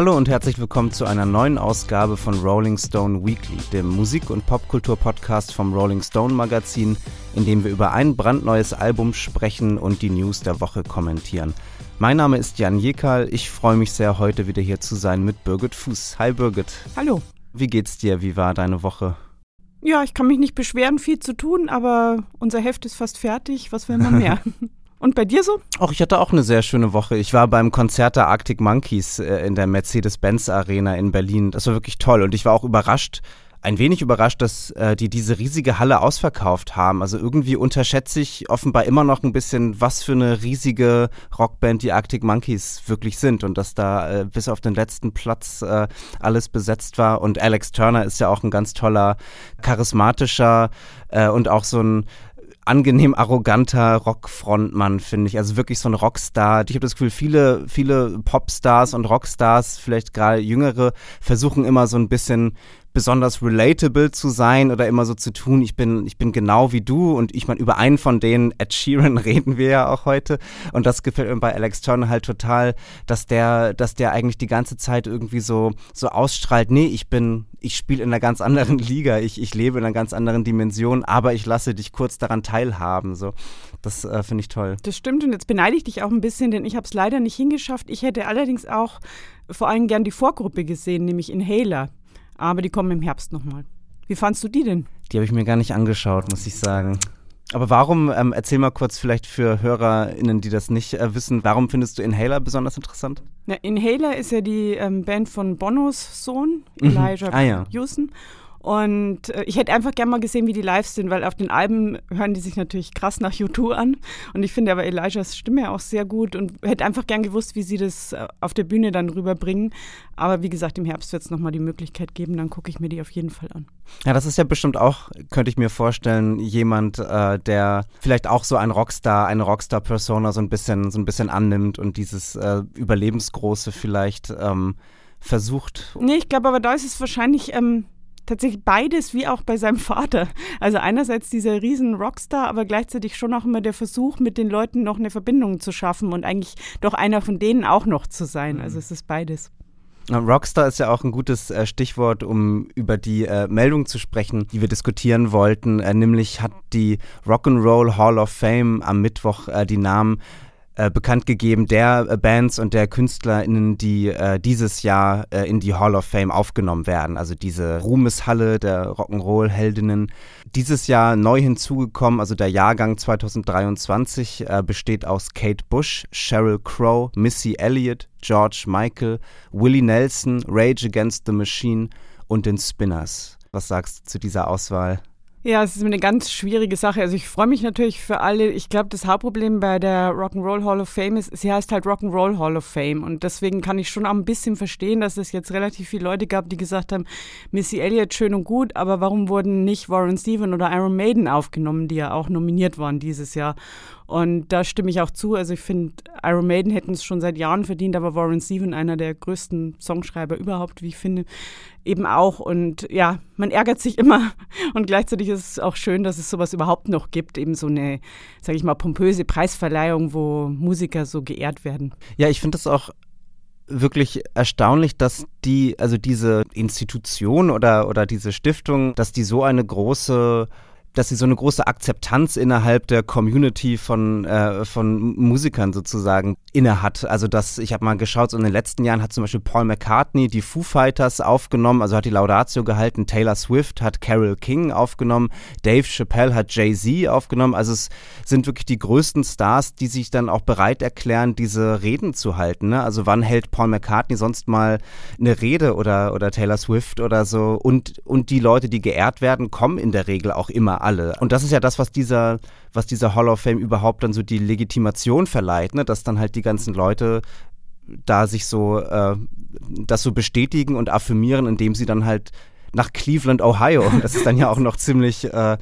Hallo und herzlich willkommen zu einer neuen Ausgabe von Rolling Stone Weekly, dem Musik- und Popkultur-Podcast vom Rolling Stone Magazin, in dem wir über ein brandneues Album sprechen und die News der Woche kommentieren. Mein Name ist Jan Jekal. Ich freue mich sehr, heute wieder hier zu sein mit Birgit Fuß. Hi Birgit. Hallo. Wie geht's dir? Wie war deine Woche? Ja, ich kann mich nicht beschweren, viel zu tun, aber unser Heft ist fast fertig. Was will man mehr? Und bei dir so? Auch ich hatte auch eine sehr schöne Woche. Ich war beim Konzert der Arctic Monkeys äh, in der Mercedes-Benz Arena in Berlin. Das war wirklich toll und ich war auch überrascht, ein wenig überrascht, dass äh, die diese riesige Halle ausverkauft haben. Also irgendwie unterschätze ich offenbar immer noch ein bisschen, was für eine riesige Rockband die Arctic Monkeys wirklich sind und dass da äh, bis auf den letzten Platz äh, alles besetzt war. Und Alex Turner ist ja auch ein ganz toller, charismatischer äh, und auch so ein angenehm arroganter Rockfrontmann, finde ich. Also wirklich so ein Rockstar. Ich habe das Gefühl, viele, viele Popstars und Rockstars, vielleicht gerade jüngere, versuchen immer so ein bisschen besonders relatable zu sein oder immer so zu tun, ich bin, ich bin genau wie du und ich meine, über einen von denen, Ed Sheeran, reden wir ja auch heute und das gefällt mir bei Alex Turner halt total, dass der, dass der eigentlich die ganze Zeit irgendwie so, so ausstrahlt, nee, ich bin, ich spiele in einer ganz anderen Liga, ich, ich lebe in einer ganz anderen Dimension, aber ich lasse dich kurz daran teilhaben, so. Das äh, finde ich toll. Das stimmt und jetzt beneide ich dich auch ein bisschen, denn ich habe es leider nicht hingeschafft. Ich hätte allerdings auch vor allem gern die Vorgruppe gesehen, nämlich Inhaler aber die kommen im Herbst nochmal. Wie fandst du die denn? Die habe ich mir gar nicht angeschaut, muss ich sagen. Aber warum, ähm, erzähl mal kurz vielleicht für HörerInnen, die das nicht äh, wissen, warum findest du Inhaler besonders interessant? Na, Inhaler ist ja die ähm, Band von Bonos Sohn, mhm. Elijah mhm. ah, ja. Houston. Und äh, ich hätte einfach gerne mal gesehen, wie die live sind, weil auf den Alben hören die sich natürlich krass nach U2 an. Und ich finde aber Elijahs Stimme auch sehr gut und hätte einfach gern gewusst, wie sie das äh, auf der Bühne dann rüberbringen. Aber wie gesagt, im Herbst wird es nochmal die Möglichkeit geben, dann gucke ich mir die auf jeden Fall an. Ja, das ist ja bestimmt auch, könnte ich mir vorstellen, jemand, äh, der vielleicht auch so ein Rockstar, eine Rockstar-Persona so ein bisschen, so ein bisschen annimmt und dieses äh, Überlebensgroße vielleicht ähm, versucht. Nee, ich glaube aber da ist es wahrscheinlich. Ähm, tatsächlich beides wie auch bei seinem Vater. Also einerseits dieser riesen Rockstar, aber gleichzeitig schon auch immer der Versuch, mit den Leuten noch eine Verbindung zu schaffen und eigentlich doch einer von denen auch noch zu sein. Mhm. Also es ist beides. Rockstar ist ja auch ein gutes äh, Stichwort, um über die äh, Meldung zu sprechen, die wir diskutieren wollten. Äh, nämlich hat die Rock'n'Roll Hall of Fame am Mittwoch äh, die Namen äh, bekannt gegeben der äh, Bands und der KünstlerInnen, die äh, dieses Jahr äh, in die Hall of Fame aufgenommen werden. Also diese Ruhmeshalle der Rock'n'Roll-Heldinnen. Dieses Jahr neu hinzugekommen, also der Jahrgang 2023 äh, besteht aus Kate Bush, Sheryl Crow, Missy Elliott, George Michael, Willie Nelson, Rage Against the Machine und den Spinners. Was sagst du zu dieser Auswahl? Ja, es ist eine ganz schwierige Sache. Also ich freue mich natürlich für alle. Ich glaube, das Hauptproblem bei der Rock'n'Roll Hall of Fame ist, sie heißt halt Rock'n'Roll Hall of Fame. Und deswegen kann ich schon auch ein bisschen verstehen, dass es jetzt relativ viele Leute gab, die gesagt haben, Missy Elliott schön und gut, aber warum wurden nicht Warren Stephen oder Iron Maiden aufgenommen, die ja auch nominiert waren dieses Jahr? Und da stimme ich auch zu. Also ich finde, Iron Maiden hätten es schon seit Jahren verdient, aber Warren Stephen, einer der größten Songschreiber überhaupt, wie ich finde, eben auch. Und ja, man ärgert sich immer. Und gleichzeitig ist es auch schön, dass es sowas überhaupt noch gibt. Eben so eine, sage ich mal, pompöse Preisverleihung, wo Musiker so geehrt werden. Ja, ich finde es auch wirklich erstaunlich, dass die, also diese Institution oder, oder diese Stiftung, dass die so eine große dass sie so eine große Akzeptanz innerhalb der Community von, äh, von Musikern sozusagen inne hat. Also das, ich habe mal geschaut, so in den letzten Jahren hat zum Beispiel Paul McCartney die Foo Fighters aufgenommen, also hat die Laudatio gehalten, Taylor Swift hat Carol King aufgenommen, Dave Chappelle hat Jay-Z aufgenommen. Also es sind wirklich die größten Stars, die sich dann auch bereit erklären, diese Reden zu halten. Ne? Also wann hält Paul McCartney sonst mal eine Rede oder, oder Taylor Swift oder so? Und, und die Leute, die geehrt werden, kommen in der Regel auch immer alle. Und das ist ja das, was dieser, was dieser Hall of Fame überhaupt dann so die Legitimation verleiht, ne? dass dann halt die ganzen Leute da sich so äh, das so bestätigen und affirmieren, indem sie dann halt nach Cleveland, Ohio, das ist dann ja auch noch ziemlich äh,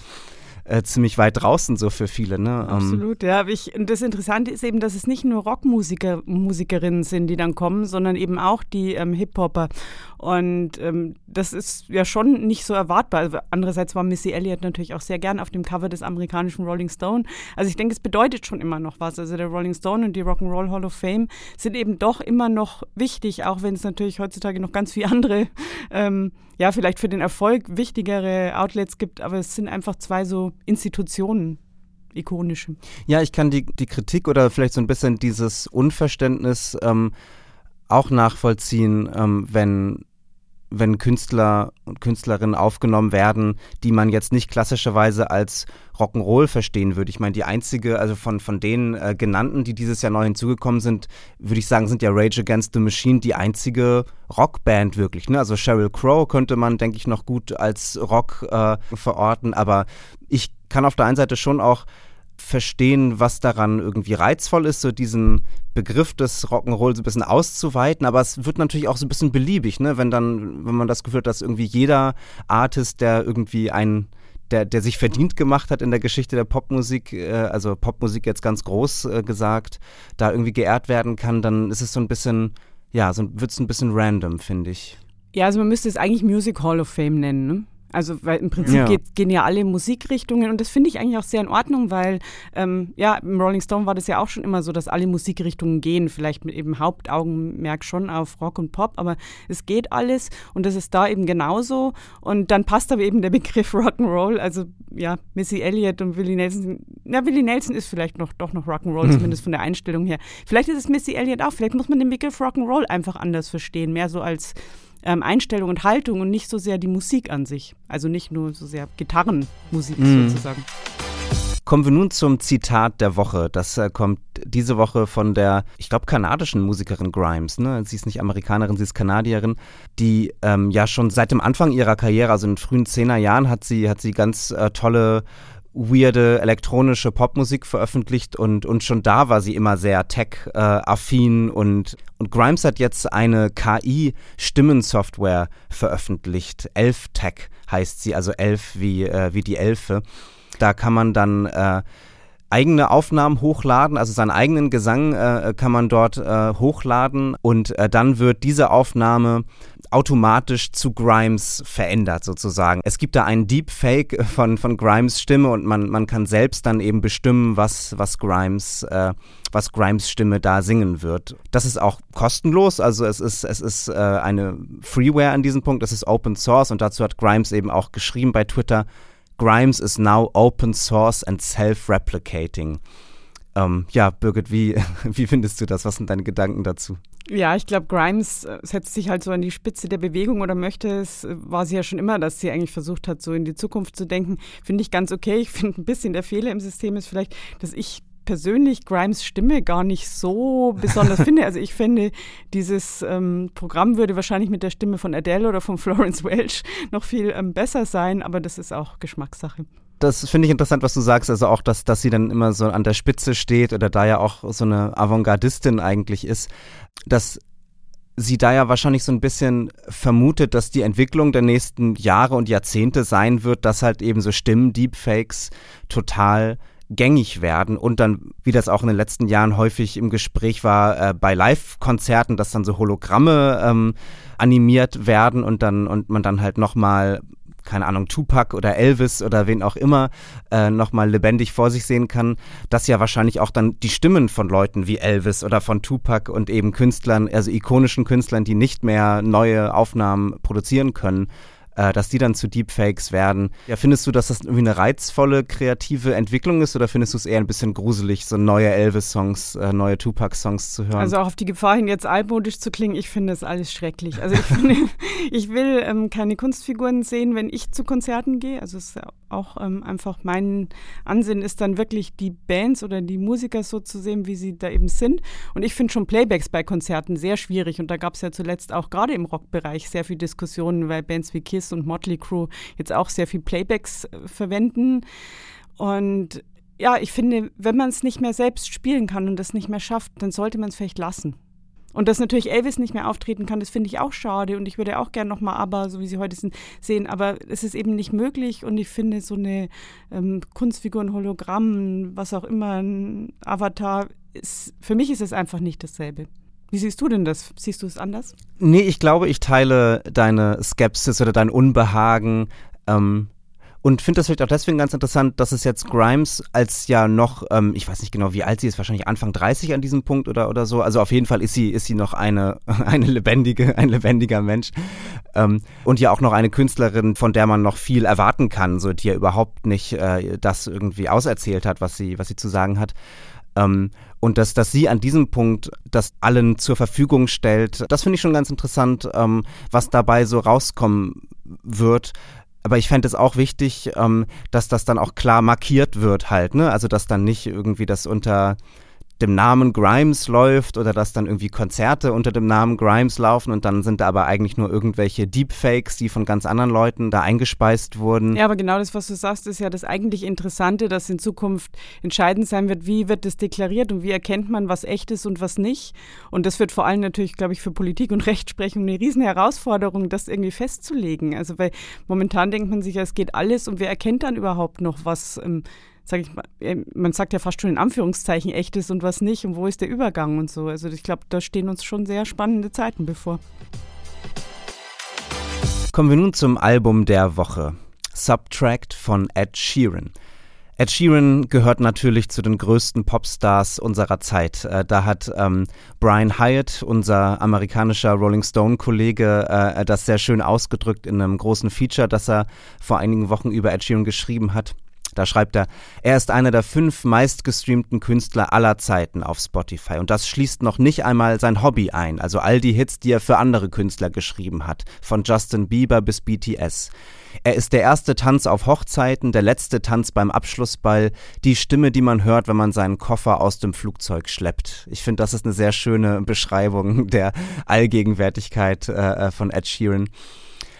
äh, ziemlich weit draußen so für viele. Ne? Ähm, Absolut, ja. Ich, und das Interessante ist eben, dass es nicht nur Rockmusiker, Musikerinnen sind, die dann kommen, sondern eben auch die ähm, Hip-Hopper. Und ähm, das ist ja schon nicht so erwartbar. Also andererseits war Missy Elliott natürlich auch sehr gern auf dem Cover des amerikanischen Rolling Stone. Also ich denke, es bedeutet schon immer noch was. Also der Rolling Stone und die Rock'n'Roll Hall of Fame sind eben doch immer noch wichtig, auch wenn es natürlich heutzutage noch ganz viele andere, ähm, ja, vielleicht für den Erfolg wichtigere Outlets gibt. Aber es sind einfach zwei so Institutionen ikonische. Ja, ich kann die, die Kritik oder vielleicht so ein bisschen dieses Unverständnis ähm, auch nachvollziehen, ähm, wenn wenn Künstler und Künstlerinnen aufgenommen werden, die man jetzt nicht klassischerweise als Rock'n'Roll verstehen würde. Ich meine, die einzige, also von, von den äh, genannten, die dieses Jahr neu hinzugekommen sind, würde ich sagen, sind ja Rage Against the Machine die einzige Rockband wirklich. Ne? Also Sheryl Crow könnte man, denke ich, noch gut als Rock äh, verorten, aber ich kann auf der einen Seite schon auch verstehen, was daran irgendwie reizvoll ist, so diesen Begriff des Rock'n'Roll so ein bisschen auszuweiten, aber es wird natürlich auch so ein bisschen beliebig, ne? wenn dann, wenn man das Gefühl hat, dass irgendwie jeder Artist, der irgendwie ein der, der sich verdient gemacht hat in der Geschichte der Popmusik, äh, also Popmusik jetzt ganz groß äh, gesagt, da irgendwie geehrt werden kann, dann ist es so ein bisschen, ja, so wird es ein bisschen random, finde ich. Ja, also man müsste es eigentlich Music Hall of Fame nennen, ne? Also weil im Prinzip ja. geht, gehen ja alle Musikrichtungen und das finde ich eigentlich auch sehr in Ordnung, weil ähm, ja, im Rolling Stone war das ja auch schon immer so, dass alle Musikrichtungen gehen, vielleicht mit eben Hauptaugenmerk schon auf Rock und Pop, aber es geht alles und das ist da eben genauso und dann passt aber eben der Begriff Rock'n'Roll, also ja, Missy Elliott und Willie Nelson, na Willie Nelson ist vielleicht noch doch noch Rock'n'Roll, mhm. zumindest von der Einstellung her. Vielleicht ist es Missy Elliott auch, vielleicht muss man den Begriff Rock'n'Roll einfach anders verstehen, mehr so als ähm, Einstellung und Haltung und nicht so sehr die Musik an sich. Also nicht nur so sehr Gitarrenmusik mm. sozusagen. Kommen wir nun zum Zitat der Woche. Das äh, kommt diese Woche von der, ich glaube, kanadischen Musikerin Grimes. Ne? Sie ist nicht Amerikanerin, sie ist Kanadierin, die ähm, ja schon seit dem Anfang ihrer Karriere, also in den frühen Zehnerjahren, hat sie, hat sie ganz äh, tolle weirde elektronische Popmusik veröffentlicht und, und schon da war sie immer sehr tech-affin und, und Grimes hat jetzt eine KI-Stimmensoftware veröffentlicht. Elf Tech heißt sie, also Elf wie, äh, wie die Elfe. Da kann man dann äh, eigene Aufnahmen hochladen, also seinen eigenen Gesang äh, kann man dort äh, hochladen und äh, dann wird diese Aufnahme automatisch zu Grimes verändert sozusagen. Es gibt da einen Deepfake von, von Grimes Stimme und man, man kann selbst dann eben bestimmen, was, was Grimes, äh, was Grimes Stimme da singen wird. Das ist auch kostenlos, also es ist, es ist äh, eine Freeware an diesem Punkt, es ist Open Source und dazu hat Grimes eben auch geschrieben bei Twitter, Grimes is now open source and self-replicating. Ähm, ja, Birgit, wie, wie findest du das? Was sind deine Gedanken dazu? Ja, ich glaube, Grimes äh, setzt sich halt so an die Spitze der Bewegung oder möchte es, äh, war sie ja schon immer, dass sie eigentlich versucht hat, so in die Zukunft zu denken. Finde ich ganz okay. Ich finde ein bisschen der Fehler im System ist vielleicht, dass ich persönlich Grimes Stimme gar nicht so besonders finde. Also ich finde, dieses ähm, Programm würde wahrscheinlich mit der Stimme von Adele oder von Florence Welch noch viel ähm, besser sein, aber das ist auch Geschmackssache das finde ich interessant, was du sagst. Also auch, dass, dass sie dann immer so an der Spitze steht oder da ja auch so eine Avantgardistin eigentlich ist, dass sie da ja wahrscheinlich so ein bisschen vermutet, dass die Entwicklung der nächsten Jahre und Jahrzehnte sein wird, dass halt eben so Stimmen-Deepfakes total gängig werden und dann, wie das auch in den letzten Jahren häufig im Gespräch war, äh, bei Live-Konzerten, dass dann so Hologramme ähm, animiert werden und dann und man dann halt nochmal keine Ahnung, Tupac oder Elvis oder wen auch immer äh, nochmal lebendig vor sich sehen kann, dass ja wahrscheinlich auch dann die Stimmen von Leuten wie Elvis oder von Tupac und eben Künstlern, also ikonischen Künstlern, die nicht mehr neue Aufnahmen produzieren können, äh, dass die dann zu Deepfakes werden. Ja, findest du, dass das irgendwie eine reizvolle, kreative Entwicklung ist oder findest du es eher ein bisschen gruselig, so neue Elvis-Songs, äh, neue Tupac-Songs zu hören? Also auch auf die Gefahr hin, jetzt altmodisch zu klingen, ich finde es alles schrecklich. Also ich, finde, ich will ähm, keine Kunstfiguren sehen, wenn ich zu Konzerten gehe. Also es ist auch ähm, einfach mein Ansinn ist dann wirklich die Bands oder die Musiker so zu sehen, wie sie da eben sind. Und ich finde schon Playbacks bei Konzerten sehr schwierig. Und da gab es ja zuletzt auch gerade im Rockbereich sehr viel Diskussionen, weil Bands wie Kiss und Motley Crue jetzt auch sehr viel Playbacks äh, verwenden. Und ja, ich finde, wenn man es nicht mehr selbst spielen kann und das nicht mehr schafft, dann sollte man es vielleicht lassen. Und dass natürlich Elvis nicht mehr auftreten kann, das finde ich auch schade. Und ich würde auch gerne nochmal aber, so wie sie heute sind, sehen. Aber es ist eben nicht möglich. Und ich finde, so eine ähm, Kunstfigur, ein Hologramm, was auch immer, ein Avatar, ist, für mich ist es einfach nicht dasselbe. Wie siehst du denn das? Siehst du es anders? Nee, ich glaube, ich teile deine Skepsis oder dein Unbehagen. Ähm, und finde das vielleicht auch deswegen ganz interessant, dass es jetzt Grimes als ja noch, ähm, ich weiß nicht genau, wie alt sie ist, wahrscheinlich Anfang 30 an diesem Punkt oder, oder so. Also auf jeden Fall ist sie, ist sie noch eine, eine lebendige, ein lebendiger Mensch. Ähm, und ja auch noch eine Künstlerin, von der man noch viel erwarten kann, so die ja überhaupt nicht äh, das irgendwie auserzählt hat, was sie, was sie zu sagen hat. Ähm, und dass, dass sie an diesem Punkt das allen zur Verfügung stellt, das finde ich schon ganz interessant, ähm, was dabei so rauskommen wird. Aber ich fände es auch wichtig, ähm, dass das dann auch klar markiert wird halt, ne? Also dass dann nicht irgendwie das unter dem Namen Grimes läuft oder dass dann irgendwie Konzerte unter dem Namen Grimes laufen und dann sind da aber eigentlich nur irgendwelche Deepfakes, die von ganz anderen Leuten da eingespeist wurden. Ja, aber genau das, was du sagst, ist ja das eigentlich Interessante, dass in Zukunft entscheidend sein wird, wie wird das deklariert und wie erkennt man, was echt ist und was nicht. Und das wird vor allem natürlich, glaube ich, für Politik und Rechtsprechung eine riesen Herausforderung, das irgendwie festzulegen. Also weil momentan denkt man sich, ja, es geht alles und wer erkennt dann überhaupt noch, was ähm, sage ich mal, äh, man sagt ja fast schon in Anführungszeichen echtes und was nicht und wo ist der Übergang und so. Also ich glaube, da stehen uns schon sehr spannende Zeiten bevor. Kommen wir nun zum Album der Woche. Subtract von Ed Sheeran. Ed Sheeran gehört natürlich zu den größten Popstars unserer Zeit. Äh, da hat ähm, Brian Hyatt, unser amerikanischer Rolling Stone-Kollege, äh, das sehr schön ausgedrückt in einem großen Feature, das er vor einigen Wochen über Ed Sheeran geschrieben hat. Da schreibt er, er ist einer der fünf meistgestreamten Künstler aller Zeiten auf Spotify. Und das schließt noch nicht einmal sein Hobby ein, also all die Hits, die er für andere Künstler geschrieben hat, von Justin Bieber bis BTS. Er ist der erste Tanz auf Hochzeiten, der letzte Tanz beim Abschlussball, die Stimme, die man hört, wenn man seinen Koffer aus dem Flugzeug schleppt. Ich finde, das ist eine sehr schöne Beschreibung der Allgegenwärtigkeit äh, äh von Ed Sheeran.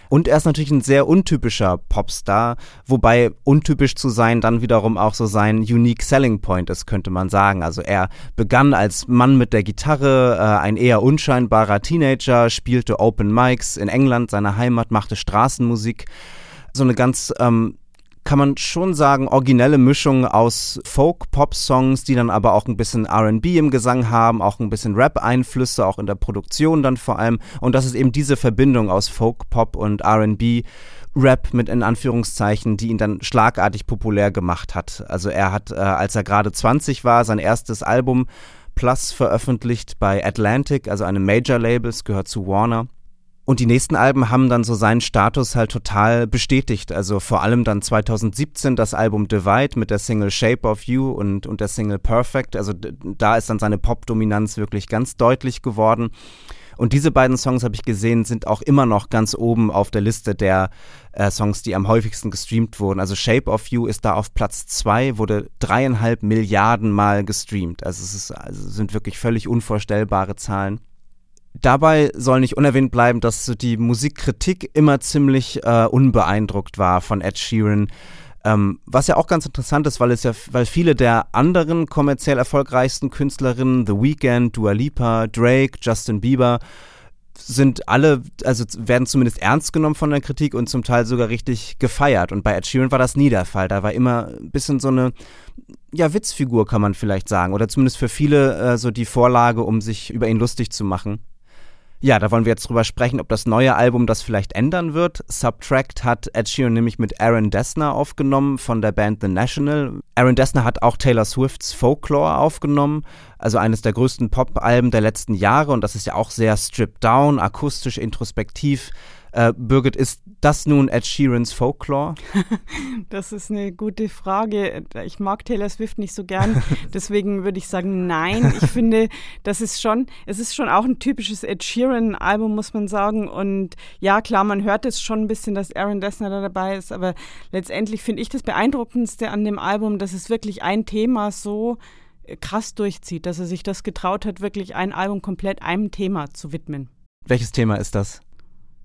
Und er ist natürlich ein sehr untypischer Popstar, wobei untypisch zu sein dann wiederum auch so sein Unique Selling Point ist, könnte man sagen. Also er begann als Mann mit der Gitarre, äh, ein eher unscheinbarer Teenager, spielte Open Mics in England, seiner Heimat, machte Straßenmusik. So eine ganz ähm, kann man schon sagen, originelle Mischung aus Folk-Pop-Songs, die dann aber auch ein bisschen RB im Gesang haben, auch ein bisschen Rap-Einflüsse, auch in der Produktion dann vor allem. Und das ist eben diese Verbindung aus Folk-Pop und RB. Rap mit in Anführungszeichen, die ihn dann schlagartig populär gemacht hat. Also er hat, äh, als er gerade 20 war, sein erstes Album Plus veröffentlicht bei Atlantic, also einem Major-Label, es gehört zu Warner. Und die nächsten Alben haben dann so seinen Status halt total bestätigt. Also vor allem dann 2017 das Album Divide mit der Single Shape of You und, und der Single Perfect. Also da ist dann seine Pop-Dominanz wirklich ganz deutlich geworden. Und diese beiden Songs, habe ich gesehen, sind auch immer noch ganz oben auf der Liste der äh, Songs, die am häufigsten gestreamt wurden. Also Shape of You ist da auf Platz zwei, wurde dreieinhalb Milliarden Mal gestreamt. Also es ist, also sind wirklich völlig unvorstellbare Zahlen. Dabei soll nicht unerwähnt bleiben, dass die Musikkritik immer ziemlich äh, unbeeindruckt war von Ed Sheeran. Ähm, was ja auch ganz interessant ist, weil es ja, weil viele der anderen kommerziell erfolgreichsten Künstlerinnen, The Weeknd, Dua Lipa, Drake, Justin Bieber, sind alle, also werden zumindest ernst genommen von der Kritik und zum Teil sogar richtig gefeiert. Und bei Ed Sheeran war das nie der Fall. Da war immer ein bisschen so eine, ja, Witzfigur, kann man vielleicht sagen. Oder zumindest für viele äh, so die Vorlage, um sich über ihn lustig zu machen. Ja, da wollen wir jetzt drüber sprechen, ob das neue Album das vielleicht ändern wird. Subtract hat Ed Sheeran nämlich mit Aaron Dessner aufgenommen von der Band The National. Aaron Dessner hat auch Taylor Swifts Folklore aufgenommen, also eines der größten Pop-Alben der letzten Jahre und das ist ja auch sehr stripped down, akustisch, introspektiv. Äh, Birgit, ist das nun Ed Sheerans Folklore? das ist eine gute Frage. Ich mag Taylor Swift nicht so gern, deswegen würde ich sagen nein. Ich finde, das ist schon, es ist schon auch ein typisches Ed Sheeran-Album, muss man sagen. Und ja, klar, man hört es schon ein bisschen, dass Aaron Dessner da dabei ist, aber letztendlich finde ich das Beeindruckendste an dem Album, dass es wirklich ein Thema so krass durchzieht, dass er sich das getraut hat, wirklich ein Album komplett einem Thema zu widmen. Welches Thema ist das?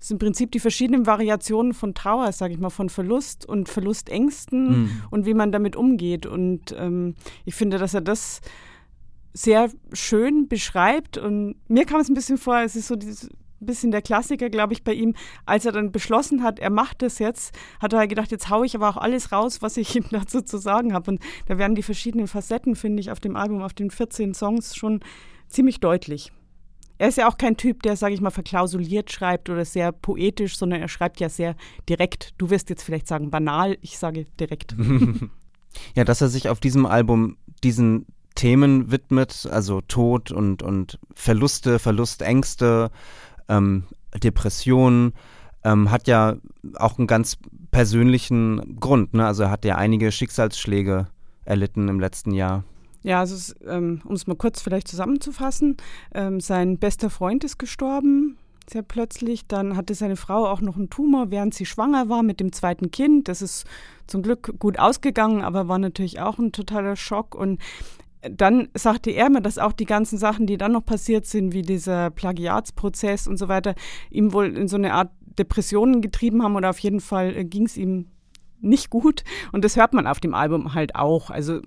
Sind im Prinzip die verschiedenen Variationen von Trauer, sage ich mal, von Verlust und Verlustängsten mhm. und wie man damit umgeht. Und ähm, ich finde, dass er das sehr schön beschreibt. Und mir kam es ein bisschen vor, es ist so dieses bisschen der Klassiker, glaube ich, bei ihm. Als er dann beschlossen hat, er macht das jetzt, hat er gedacht, jetzt haue ich aber auch alles raus, was ich ihm dazu zu sagen habe. Und da werden die verschiedenen Facetten, finde ich, auf dem Album, auf den 14 Songs schon ziemlich deutlich. Er ist ja auch kein Typ, der, sage ich mal, verklausuliert schreibt oder sehr poetisch, sondern er schreibt ja sehr direkt. Du wirst jetzt vielleicht sagen banal, ich sage direkt. ja, dass er sich auf diesem Album diesen Themen widmet, also Tod und, und Verluste, Verlustängste, ähm, Depressionen, ähm, hat ja auch einen ganz persönlichen Grund. Ne? Also er hat ja einige Schicksalsschläge erlitten im letzten Jahr. Ja, also ähm, um es mal kurz vielleicht zusammenzufassen, ähm, sein bester Freund ist gestorben, sehr plötzlich. Dann hatte seine Frau auch noch einen Tumor, während sie schwanger war mit dem zweiten Kind. Das ist zum Glück gut ausgegangen, aber war natürlich auch ein totaler Schock. Und dann sagte er mir, dass auch die ganzen Sachen, die dann noch passiert sind, wie dieser Plagiatsprozess und so weiter, ihm wohl in so eine Art Depressionen getrieben haben oder auf jeden Fall äh, ging es ihm nicht gut. Und das hört man auf dem Album halt auch. Also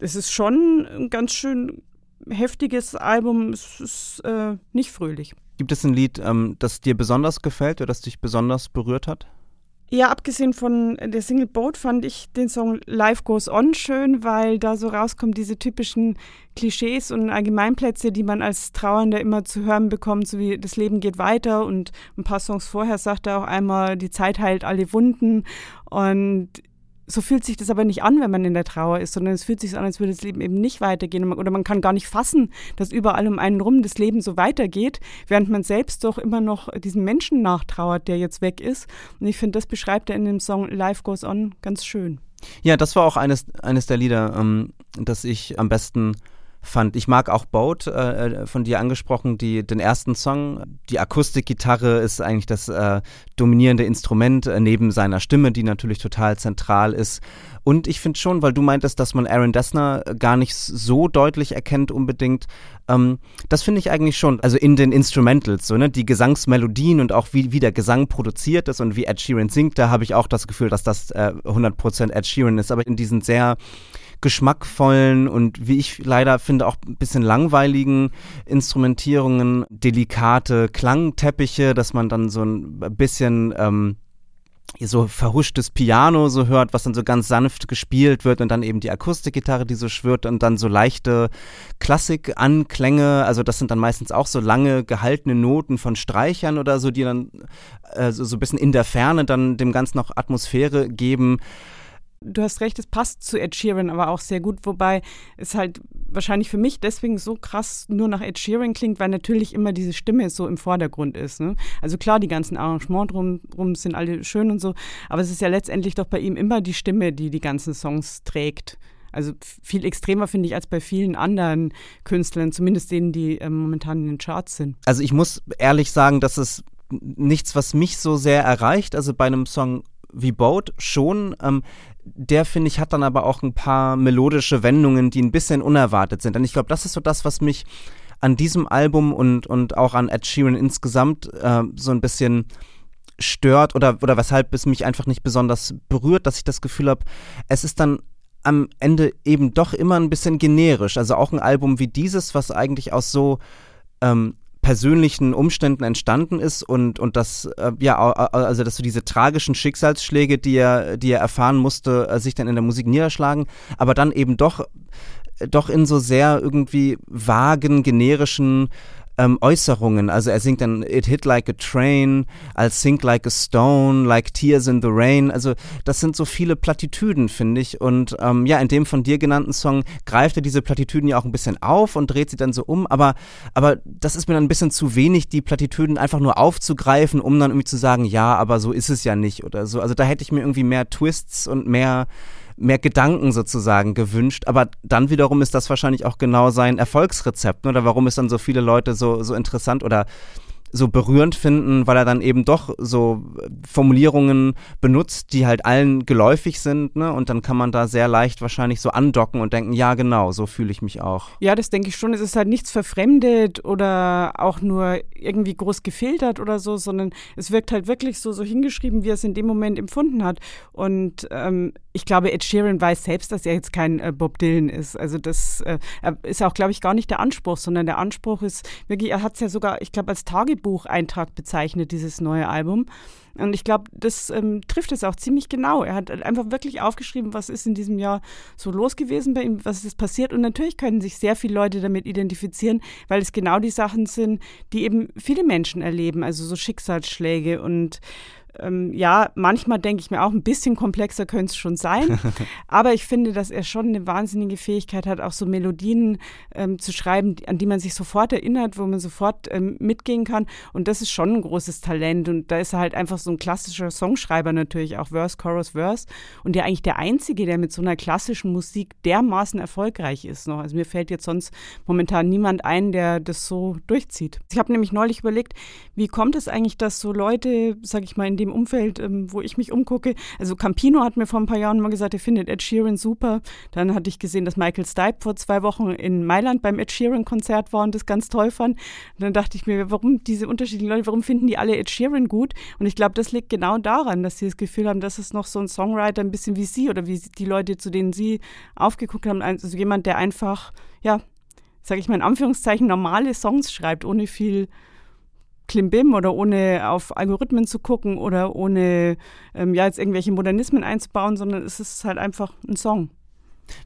es ist schon ein ganz schön heftiges Album. Es ist äh, nicht fröhlich. Gibt es ein Lied, ähm, das dir besonders gefällt oder das dich besonders berührt hat? Ja, abgesehen von der Single Boat fand ich den Song Life Goes On schön, weil da so rauskommt diese typischen Klischees und Allgemeinplätze, die man als Trauernder immer zu hören bekommt, so wie das Leben geht weiter und ein paar Songs vorher sagt er auch einmal, die Zeit heilt alle Wunden und so fühlt sich das aber nicht an, wenn man in der Trauer ist, sondern es fühlt sich an, als würde das Leben eben nicht weitergehen. Oder man kann gar nicht fassen, dass überall um einen rum das Leben so weitergeht, während man selbst doch immer noch diesen Menschen nachtrauert, der jetzt weg ist. Und ich finde, das beschreibt er in dem Song Life Goes On ganz schön. Ja, das war auch eines, eines der Lieder, ähm, das ich am besten fand. Ich mag auch Boat, äh, äh, von dir angesprochen, die, den ersten Song. Die Akustikgitarre ist eigentlich das äh, dominierende Instrument äh, neben seiner Stimme, die natürlich total zentral ist. Und ich finde schon, weil du meintest, dass man Aaron Dessner gar nicht so deutlich erkennt unbedingt, ähm, das finde ich eigentlich schon. Also in den Instrumentals, so, ne, die Gesangsmelodien und auch wie, wie der Gesang produziert ist und wie Ed Sheeran singt, da habe ich auch das Gefühl, dass das äh, 100% Ed Sheeran ist. Aber in diesen sehr geschmackvollen und wie ich leider finde auch ein bisschen langweiligen Instrumentierungen, delikate Klangteppiche, dass man dann so ein bisschen ähm, so verhuschtes Piano so hört, was dann so ganz sanft gespielt wird und dann eben die Akustikgitarre, die so schwirrt und dann so leichte Klassikanklänge, also das sind dann meistens auch so lange gehaltene Noten von Streichern oder so, die dann äh, so, so ein bisschen in der Ferne dann dem Ganzen noch Atmosphäre geben du hast recht, es passt zu Ed Sheeran aber auch sehr gut, wobei es halt wahrscheinlich für mich deswegen so krass nur nach Ed Sheeran klingt, weil natürlich immer diese Stimme so im Vordergrund ist. Ne? Also klar, die ganzen Arrangements drum, sind alle schön und so, aber es ist ja letztendlich doch bei ihm immer die Stimme, die die ganzen Songs trägt. Also viel extremer finde ich als bei vielen anderen Künstlern, zumindest denen, die äh, momentan in den Charts sind. Also ich muss ehrlich sagen, dass es nichts, was mich so sehr erreicht. Also bei einem Song wie Boat schon. Ähm, der, finde ich, hat dann aber auch ein paar melodische Wendungen, die ein bisschen unerwartet sind. Und ich glaube, das ist so das, was mich an diesem Album und, und auch an Ed Sheeran insgesamt äh, so ein bisschen stört oder, oder weshalb es mich einfach nicht besonders berührt, dass ich das Gefühl habe, es ist dann am Ende eben doch immer ein bisschen generisch. Also auch ein Album wie dieses, was eigentlich aus so ähm, persönlichen Umständen entstanden ist und, und das, äh, ja, also dass so diese tragischen Schicksalsschläge, die er, die er erfahren musste, äh, sich dann in der Musik niederschlagen, aber dann eben doch, doch in so sehr irgendwie vagen, generischen ähm, Äußerungen. Also er singt dann It hit like a train, I'll sink like a stone, like tears in the rain. Also das sind so viele Plattitüden, finde ich. Und ähm, ja, in dem von dir genannten Song greift er diese Plattitüden ja auch ein bisschen auf und dreht sie dann so um. Aber, aber das ist mir dann ein bisschen zu wenig, die Plattitüden einfach nur aufzugreifen, um dann irgendwie zu sagen, ja, aber so ist es ja nicht oder so. Also da hätte ich mir irgendwie mehr Twists und mehr mehr Gedanken sozusagen gewünscht. Aber dann wiederum ist das wahrscheinlich auch genau sein Erfolgsrezept. Ne? Oder warum es dann so viele Leute so, so interessant oder so berührend finden, weil er dann eben doch so Formulierungen benutzt, die halt allen geläufig sind, ne? Und dann kann man da sehr leicht wahrscheinlich so andocken und denken, ja genau, so fühle ich mich auch. Ja, das denke ich schon. Es ist halt nichts verfremdet oder auch nur irgendwie groß gefiltert oder so, sondern es wirkt halt wirklich so, so hingeschrieben, wie er es in dem Moment empfunden hat. Und ähm, ich glaube, Ed Sheeran weiß selbst, dass er jetzt kein äh, Bob Dylan ist. Also das äh, ist auch, glaube ich, gar nicht der Anspruch, sondern der Anspruch ist wirklich, er hat es ja sogar, ich glaube, als Tagebucheintrag bezeichnet, dieses neue Album. Und ich glaube, das ähm, trifft es auch ziemlich genau. Er hat einfach wirklich aufgeschrieben, was ist in diesem Jahr so los gewesen bei ihm, was ist passiert. Und natürlich können sich sehr viele Leute damit identifizieren, weil es genau die Sachen sind, die eben viele Menschen erleben, also so Schicksalsschläge und ähm, ja, manchmal denke ich mir auch, ein bisschen komplexer könnte es schon sein. aber ich finde, dass er schon eine wahnsinnige Fähigkeit hat, auch so Melodien ähm, zu schreiben, an die man sich sofort erinnert, wo man sofort ähm, mitgehen kann. Und das ist schon ein großes Talent. Und da ist er halt einfach so ein klassischer Songschreiber natürlich, auch Verse, Chorus, Verse. Und der eigentlich der Einzige, der mit so einer klassischen Musik dermaßen erfolgreich ist noch. Also mir fällt jetzt sonst momentan niemand ein, der das so durchzieht. Ich habe nämlich neulich überlegt, wie kommt es eigentlich, dass so Leute, sag ich mal, in dem Umfeld, ähm, wo ich mich umgucke. Also Campino hat mir vor ein paar Jahren mal gesagt, er findet Ed Sheeran super. Dann hatte ich gesehen, dass Michael Stipe vor zwei Wochen in Mailand beim Ed Sheeran Konzert war und das ganz toll fand. Und dann dachte ich mir, warum diese unterschiedlichen Leute, warum finden die alle Ed Sheeran gut? Und ich glaube, das liegt genau daran, dass sie das Gefühl haben, dass es noch so ein Songwriter ein bisschen wie sie oder wie die Leute, zu denen sie aufgeguckt haben, also jemand, der einfach, ja, sage ich mal in Anführungszeichen, normale Songs schreibt, ohne viel Klimbim oder ohne auf Algorithmen zu gucken oder ohne ähm, ja jetzt irgendwelche Modernismen einzubauen, sondern es ist halt einfach ein Song.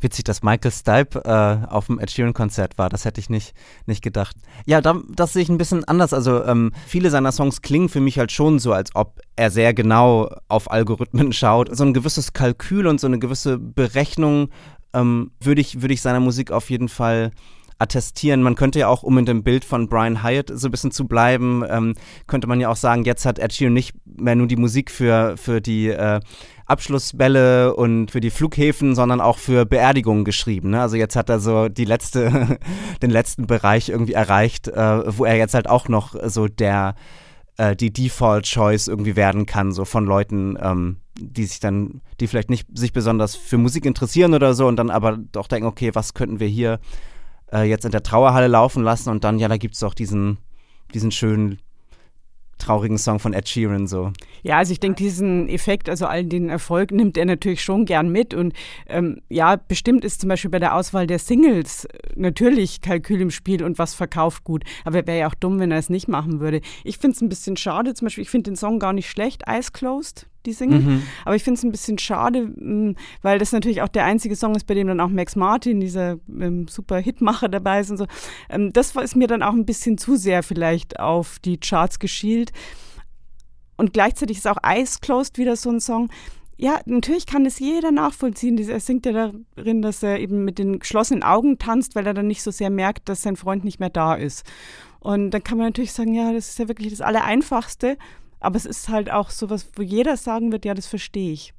Witzig, dass Michael Stipe äh, auf dem Ed Sheeran-Konzert war. Das hätte ich nicht, nicht gedacht. Ja, da, das sehe ich ein bisschen anders. Also ähm, viele seiner Songs klingen für mich halt schon so, als ob er sehr genau auf Algorithmen schaut. So ein gewisses Kalkül und so eine gewisse Berechnung ähm, würde ich, würd ich seiner Musik auf jeden Fall attestieren. Man könnte ja auch, um in dem Bild von Brian Hyatt so ein bisschen zu bleiben, ähm, könnte man ja auch sagen, jetzt hat Ed Sheeran nicht mehr nur die Musik für, für die äh, Abschlussbälle und für die Flughäfen, sondern auch für Beerdigungen geschrieben. Ne? Also jetzt hat er so die letzte, den letzten Bereich irgendwie erreicht, äh, wo er jetzt halt auch noch so der äh, die Default Choice irgendwie werden kann, so von Leuten, ähm, die sich dann, die vielleicht nicht sich besonders für Musik interessieren oder so und dann aber doch denken, okay, was könnten wir hier äh, jetzt in der Trauerhalle laufen lassen und dann, ja, da gibt es auch diesen, diesen schönen traurigen Song von Ed Sheeran so. Ja, also ich denke, diesen Effekt, also all den Erfolg nimmt er natürlich schon gern mit und ähm, ja, bestimmt ist zum Beispiel bei der Auswahl der Singles äh, natürlich Kalkül im Spiel und was verkauft gut, aber er wäre ja auch dumm, wenn er es nicht machen würde. Ich finde es ein bisschen schade, zum Beispiel, ich finde den Song gar nicht schlecht, Eyes Closed, die Single. Mhm. Aber ich finde es ein bisschen schade, mm, weil das natürlich auch der einzige Song ist, bei dem dann auch Max Martin, dieser ähm, super Hitmacher dabei ist und so. Ähm, das ist mir dann auch ein bisschen zu sehr vielleicht auf die Charts geschielt. Und gleichzeitig ist auch Eyes Closed wieder so ein Song. Ja, natürlich kann es jeder nachvollziehen. Er singt ja darin, dass er eben mit den geschlossenen Augen tanzt, weil er dann nicht so sehr merkt, dass sein Freund nicht mehr da ist. Und dann kann man natürlich sagen, ja, das ist ja wirklich das Allereinfachste. Aber es ist halt auch sowas, wo jeder sagen wird, ja, das verstehe ich.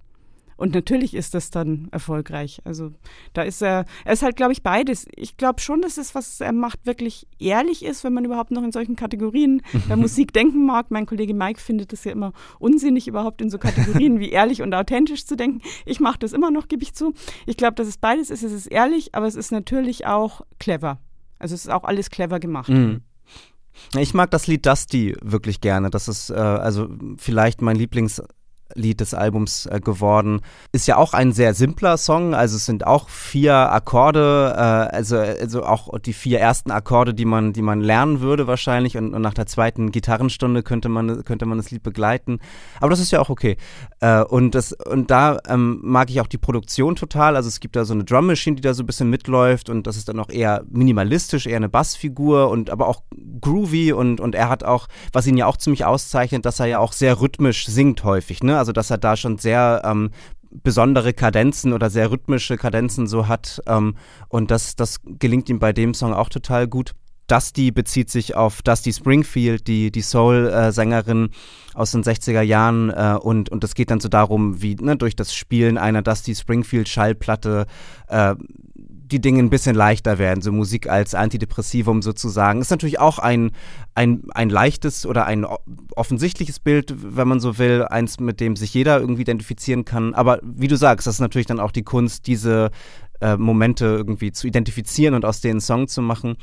Und natürlich ist das dann erfolgreich. Also da ist er, er ist halt, glaube ich, beides. Ich glaube schon, dass es, was er macht, wirklich ehrlich ist, wenn man überhaupt noch in solchen Kategorien der Musik denken mag. Mein Kollege Mike findet es ja immer unsinnig, überhaupt in so Kategorien wie ehrlich und authentisch zu denken. Ich mache das immer noch, gebe ich zu. Ich glaube, dass es beides ist. Es ist ehrlich, aber es ist natürlich auch clever. Also es ist auch alles clever gemacht. Mhm. Ich mag das Lied Dusty wirklich gerne. Das ist äh, also vielleicht mein Lieblings Lied des Albums äh, geworden. Ist ja auch ein sehr simpler Song, also es sind auch vier Akkorde, äh, also, also auch die vier ersten Akkorde, die man, die man lernen würde wahrscheinlich und, und, nach der zweiten Gitarrenstunde könnte man, könnte man das Lied begleiten. Aber das ist ja auch okay. Äh, und, das, und da ähm, mag ich auch die Produktion total, also es gibt da so eine Drum Machine, die da so ein bisschen mitläuft und das ist dann auch eher minimalistisch, eher eine Bassfigur und aber auch groovy und, und er hat auch, was ihn ja auch ziemlich auszeichnet, dass er ja auch sehr rhythmisch singt häufig, ne? Also dass er da schon sehr ähm, besondere Kadenzen oder sehr rhythmische Kadenzen so hat. Ähm, und das, das gelingt ihm bei dem Song auch total gut. Dusty bezieht sich auf Dusty Springfield, die, die Soul-Sängerin aus den 60er Jahren. Äh, und, und geht dann so darum, wie ne, durch das Spielen einer Dusty Springfield-Schallplatte äh, die Dinge ein bisschen leichter werden, so Musik als Antidepressivum sozusagen. Ist natürlich auch ein, ein, ein leichtes oder ein offensichtliches Bild, wenn man so will, eins, mit dem sich jeder irgendwie identifizieren kann. Aber wie du sagst, das ist natürlich dann auch die Kunst, diese äh, Momente irgendwie zu identifizieren und aus denen Song zu machen.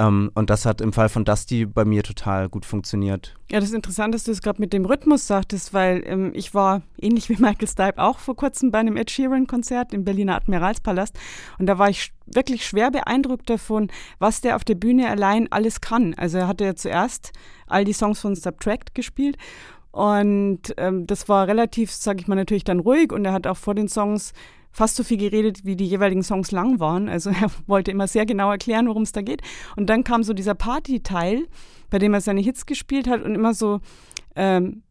Ähm, und das hat im Fall von Dusty bei mir total gut funktioniert. Ja, das ist interessant, dass du es gerade mit dem Rhythmus sagtest, weil ähm, ich war ähnlich wie Michael Stipe auch vor kurzem bei einem Ed Sheeran-Konzert im Berliner Admiralspalast. Und da war ich wirklich schwer beeindruckt davon, was der auf der Bühne allein alles kann. Also er hatte ja zuerst all die Songs von Subtract gespielt und ähm, das war relativ, sag ich mal, natürlich dann ruhig und er hat auch vor den Songs fast so viel geredet, wie die jeweiligen Songs lang waren. Also er wollte immer sehr genau erklären, worum es da geht. Und dann kam so dieser Party-Teil, bei dem er seine Hits gespielt hat und immer so, ähm,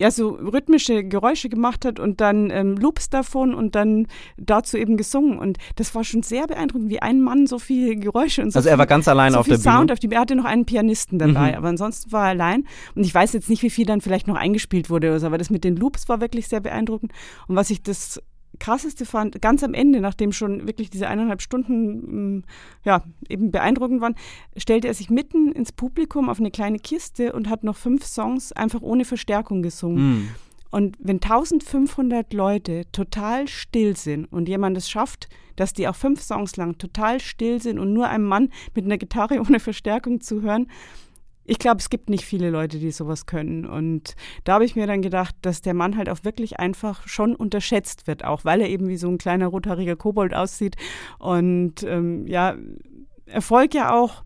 ja, so rhythmische Geräusche gemacht hat und dann ähm, Loops davon und dann dazu eben gesungen. Und das war schon sehr beeindruckend, wie ein Mann so viele Geräusche und so Also er war ganz allein so auf der Sound Bühne. Auf die, er hatte noch einen Pianisten dabei, Mhm. aber ansonsten war er allein. Und ich weiß jetzt nicht, wie viel dann vielleicht noch eingespielt wurde oder so, aber das mit den Loops war wirklich sehr beeindruckend. Und was ich das krasseste fand, ganz am Ende, nachdem schon wirklich diese eineinhalb Stunden mh, ja, eben beeindruckend waren, stellte er sich mitten ins Publikum auf eine kleine Kiste und hat noch fünf Songs einfach ohne Verstärkung gesungen. Hm. Und wenn 1500 Leute total still sind und jemand es schafft, dass die auch fünf Songs lang total still sind und nur einem Mann mit einer Gitarre ohne Verstärkung zuhören, ich glaube, es gibt nicht viele Leute, die sowas können. Und da habe ich mir dann gedacht, dass der Mann halt auch wirklich einfach schon unterschätzt wird, auch weil er eben wie so ein kleiner rothaariger Kobold aussieht. Und ähm, ja, Erfolg ja auch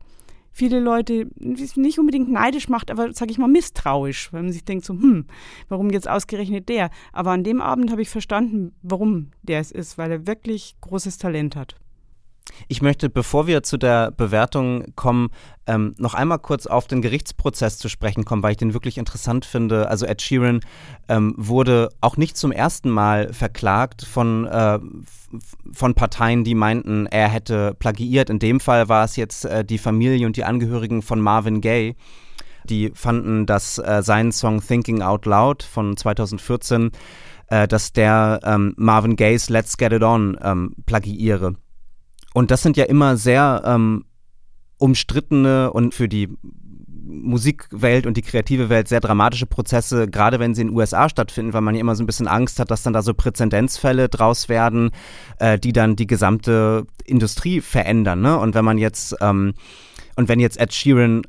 viele Leute nicht unbedingt neidisch macht, aber sage ich mal misstrauisch, weil man sich denkt so, hm, warum jetzt ausgerechnet der? Aber an dem Abend habe ich verstanden, warum der es ist, weil er wirklich großes Talent hat. Ich möchte, bevor wir zu der Bewertung kommen, ähm, noch einmal kurz auf den Gerichtsprozess zu sprechen kommen, weil ich den wirklich interessant finde. Also Ed Sheeran ähm, wurde auch nicht zum ersten Mal verklagt von, äh, von Parteien, die meinten, er hätte plagiiert. In dem Fall war es jetzt äh, die Familie und die Angehörigen von Marvin Gaye. Die fanden, dass äh, sein Song Thinking Out Loud von 2014, äh, dass der ähm, Marvin Gayes Let's Get It On ähm, plagiiere. Und das sind ja immer sehr ähm, umstrittene und für die Musikwelt und die kreative Welt sehr dramatische Prozesse, gerade wenn sie in den USA stattfinden, weil man ja immer so ein bisschen Angst hat, dass dann da so Präzedenzfälle draus werden, äh, die dann die gesamte Industrie verändern. Ne? Und wenn man jetzt ähm, und wenn jetzt Ed Sheeran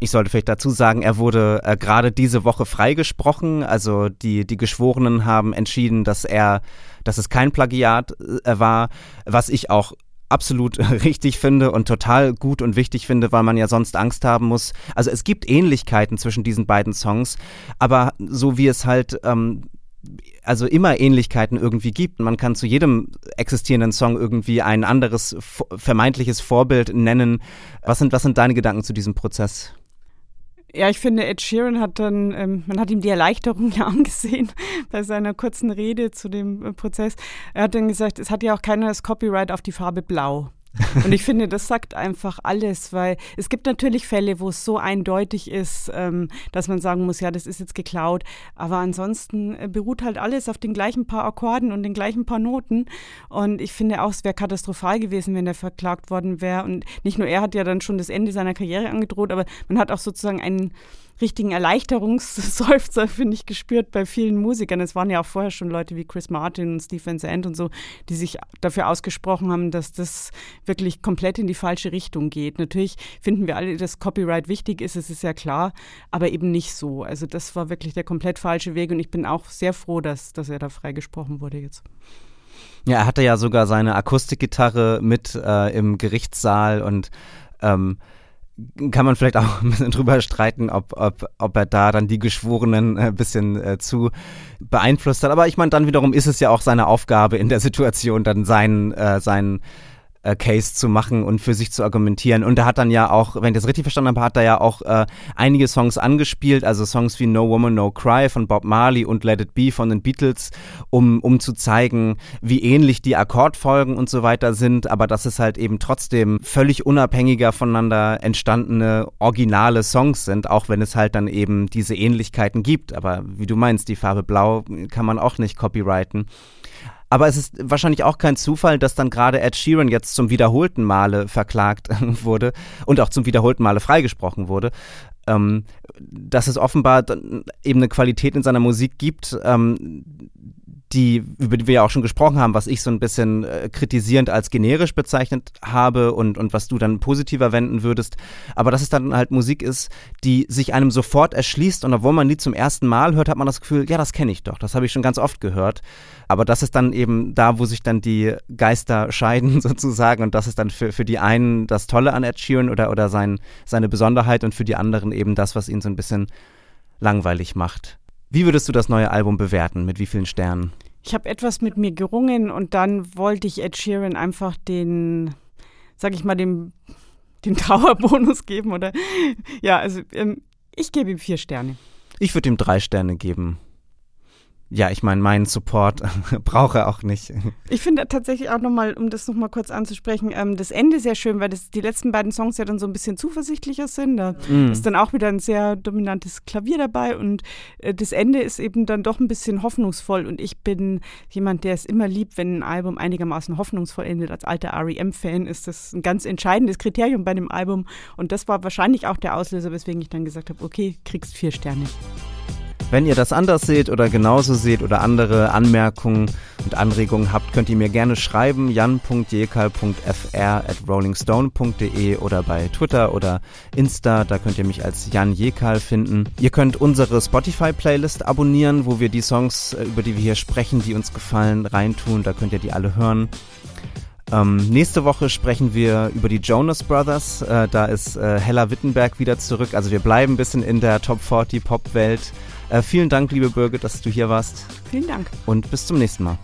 ich sollte vielleicht dazu sagen, er wurde äh, gerade diese Woche freigesprochen. Also die, die Geschworenen haben entschieden, dass er, dass es kein Plagiat äh, war, was ich auch absolut richtig finde und total gut und wichtig finde, weil man ja sonst Angst haben muss. Also es gibt Ähnlichkeiten zwischen diesen beiden Songs, aber so wie es halt ähm, also immer Ähnlichkeiten irgendwie gibt. Man kann zu jedem existierenden Song irgendwie ein anderes vermeintliches Vorbild nennen. Was sind, was sind deine Gedanken zu diesem Prozess? Ja, ich finde, Ed Sheeran hat dann, ähm, man hat ihm die Erleichterung ja angesehen bei seiner kurzen Rede zu dem äh, Prozess. Er hat dann gesagt, es hat ja auch keiner das Copyright auf die Farbe Blau. Und ich finde, das sagt einfach alles, weil es gibt natürlich Fälle, wo es so eindeutig ist, ähm, dass man sagen muss, ja, das ist jetzt geklaut. Aber ansonsten äh, beruht halt alles auf den gleichen paar Akkorden und den gleichen paar Noten. Und ich finde auch, es wäre katastrophal gewesen, wenn er verklagt worden wäre. Und nicht nur er hat ja dann schon das Ende seiner Karriere angedroht, aber man hat auch sozusagen einen richtigen Erleichterungsseufzer, finde ich, gespürt bei vielen Musikern. Es waren ja auch vorher schon Leute wie Chris Martin und Steve Van Zandt und so, die sich dafür ausgesprochen haben, dass das wirklich komplett in die falsche Richtung geht. Natürlich finden wir alle, dass Copyright wichtig ist, es ist ja klar, aber eben nicht so. Also das war wirklich der komplett falsche Weg und ich bin auch sehr froh, dass, dass er da freigesprochen wurde jetzt. Ja, er hatte ja sogar seine Akustikgitarre mit äh, im Gerichtssaal und ähm, kann man vielleicht auch ein bisschen drüber streiten, ob, ob, ob er da dann die Geschworenen ein bisschen äh, zu beeinflusst hat. Aber ich meine, dann wiederum ist es ja auch seine Aufgabe in der Situation, dann seinen, äh, seinen äh, Case zu machen und für sich zu argumentieren. Und er hat dann ja auch, wenn ich das richtig verstanden habe, hat er ja auch äh, einige Songs angespielt, also Songs wie No Woman, No Cry von Bob Marley und Let It Be von den Beatles, um, um zu zeigen, wie ähnlich die Akkordfolgen und so weiter sind, aber dass es halt eben trotzdem völlig unabhängiger voneinander entstandene originale Songs sind, auch wenn es halt dann eben diese Ähnlichkeiten gibt. Aber wie du meinst, die Farbe Blau kann man auch nicht copyrighten. Aber es ist wahrscheinlich auch kein Zufall, dass dann gerade Ed Sheeran jetzt zum wiederholten Male verklagt wurde und auch zum wiederholten Male freigesprochen wurde. Ähm, dass es offenbar eben eine Qualität in seiner Musik gibt, ähm, die, über die wir ja auch schon gesprochen haben, was ich so ein bisschen äh, kritisierend als generisch bezeichnet habe und, und was du dann positiver wenden würdest. Aber dass es dann halt Musik ist, die sich einem sofort erschließt und obwohl man die zum ersten Mal hört, hat man das Gefühl, ja, das kenne ich doch, das habe ich schon ganz oft gehört. Aber das ist dann eben da, wo sich dann die Geister scheiden sozusagen und das ist dann für, für die einen das Tolle an Ed Sheeran oder, oder sein, seine Besonderheit und für die anderen eben das, was ihn so ein bisschen langweilig macht. Wie würdest du das neue Album bewerten? Mit wie vielen Sternen? Ich habe etwas mit mir gerungen und dann wollte ich Ed Sheeran einfach den, sag ich mal, den, den Trauerbonus geben oder ja, also ähm, ich gebe ihm vier Sterne. Ich würde ihm drei Sterne geben ja, ich meine, meinen Support brauche er auch nicht. Ich finde tatsächlich auch nochmal, um das nochmal kurz anzusprechen, ähm, das Ende sehr schön, weil das, die letzten beiden Songs ja dann so ein bisschen zuversichtlicher sind. Da mm. ist dann auch wieder ein sehr dominantes Klavier dabei und äh, das Ende ist eben dann doch ein bisschen hoffnungsvoll und ich bin jemand, der es immer liebt, wenn ein Album einigermaßen hoffnungsvoll endet. Als alter REM-Fan ist das ein ganz entscheidendes Kriterium bei dem Album und das war wahrscheinlich auch der Auslöser, weswegen ich dann gesagt habe, okay, kriegst vier Sterne. Wenn ihr das anders seht oder genauso seht oder andere Anmerkungen und Anregungen habt, könnt ihr mir gerne schreiben jan.jekal.fr at rollingstone.de oder bei Twitter oder Insta, da könnt ihr mich als Jan Jekal finden. Ihr könnt unsere Spotify-Playlist abonnieren, wo wir die Songs, äh, über die wir hier sprechen, die uns gefallen, reintun, da könnt ihr die alle hören. Ähm, nächste Woche sprechen wir über die Jonas Brothers. Äh, da ist äh, Hella Wittenberg wieder zurück. Also wir bleiben ein bisschen in der Top 40 Pop-Welt. Äh, vielen Dank, liebe Birgit, dass du hier warst. Vielen Dank. Und bis zum nächsten Mal.